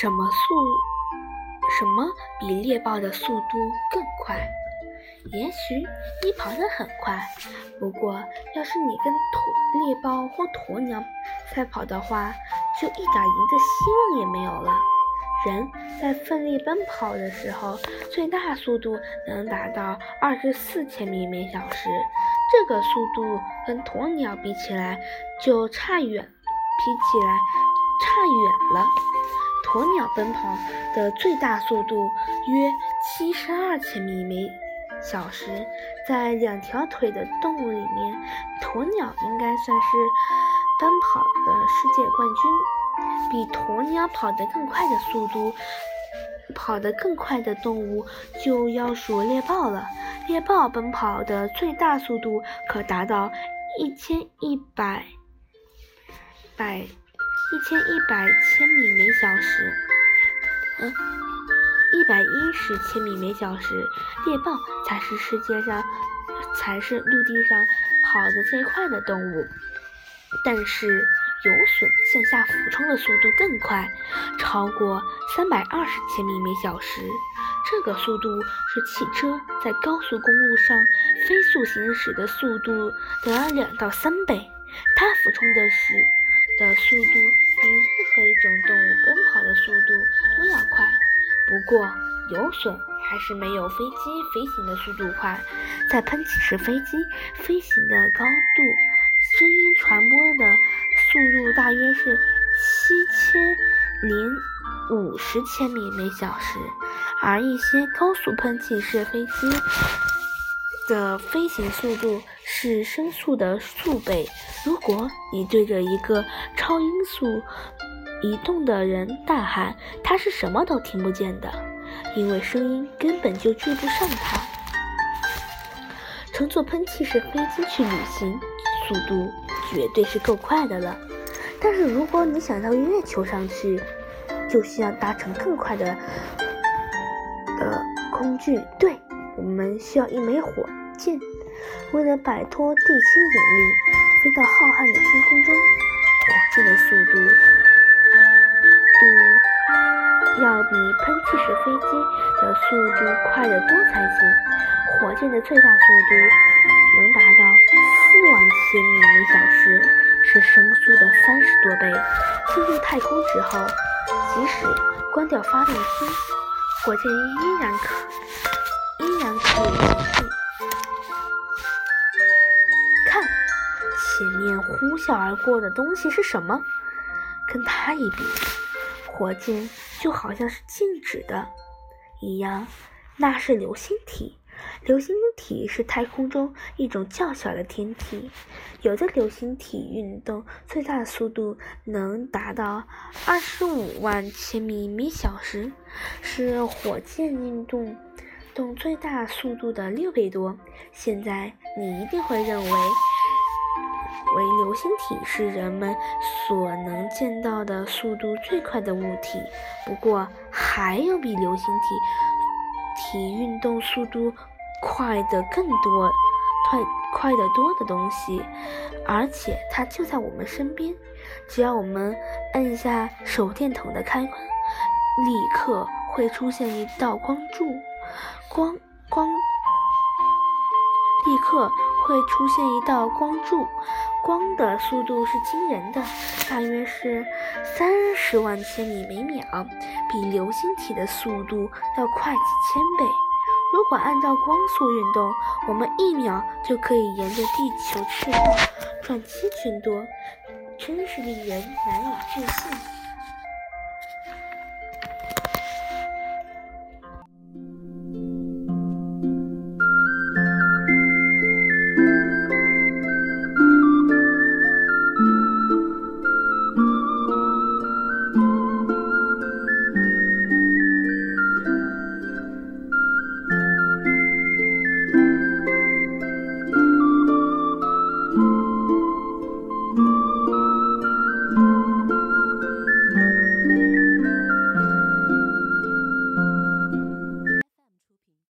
什么速？什么比猎豹的速度更快？也许你跑得很快，不过要是你跟鸵猎豹或鸵鸟赛跑的话，就一点赢的希望也没有了。人在奋力奔跑的时候，最大速度能达到二十四千米每小时，这个速度跟鸵鸟比起来就差远，比起来差远了。鸵鸟奔跑的最大速度约七十二千米每小时，在两条腿的动物里面，鸵鸟应该算是奔跑的世界冠军。比鸵鸟跑得更快的速度，跑得更快的动物就要数猎豹了。猎豹奔跑的最大速度可达到一千一百百一千一百千米每小时，嗯，一百一十千米每小时。猎豹才是世界上才是陆地上跑得最快的动物，但是。游隼向下俯冲的速度更快，超过三百二十千米每小时。这个速度是汽车在高速公路上飞速行驶的速度的两到三倍。它俯冲的时的速度比任何一种动物奔跑的速度都要快。不过，有隼还是没有飞机飞行的速度快。在喷气式飞机飞行的高度，声音传播的。速度大约是七千零五十千米每小时，而一些高速喷气式飞机的飞行速度是声速的数倍。如果你对着一个超音速移动的人大喊，他是什么都听不见的，因为声音根本就追不上他。乘坐喷气式飞机去旅行，速度。绝对是够快的了，但是如果你想到月球上去，就需要搭乘更快的的工具。对，我们需要一枚火箭。为了摆脱地心引力，飞到浩瀚的天空中，火箭的速度度要比喷气式飞机的速度快得多才行。火箭的最大速度能达到四万千米每小时，是声速的三十多倍。进入太空之后，即使关掉发动机，火箭依然可呼啸而过的东西是什么？跟它一比，火箭就好像是静止的一样。那是流星体。流星体是太空中一种较小的天体，有的流星体运动最大的速度能达到二十五万千米每小时，是火箭运动动最大速度的六倍多。现在你一定会认为，为流星体是人们所能见到的速度最快的物体。不过，还有比流星体体运动速度。快的更多，快快得多的东西，而且它就在我们身边。只要我们按下手电筒的开关，立刻会出现一道光柱，光光立刻会出现一道光柱，光的速度是惊人的，大约是三十万千米每秒，比流星体的速度要快几千倍。如果按照光速运动，我们一秒就可以沿着地球赤道转七圈多，真是令人难以置信。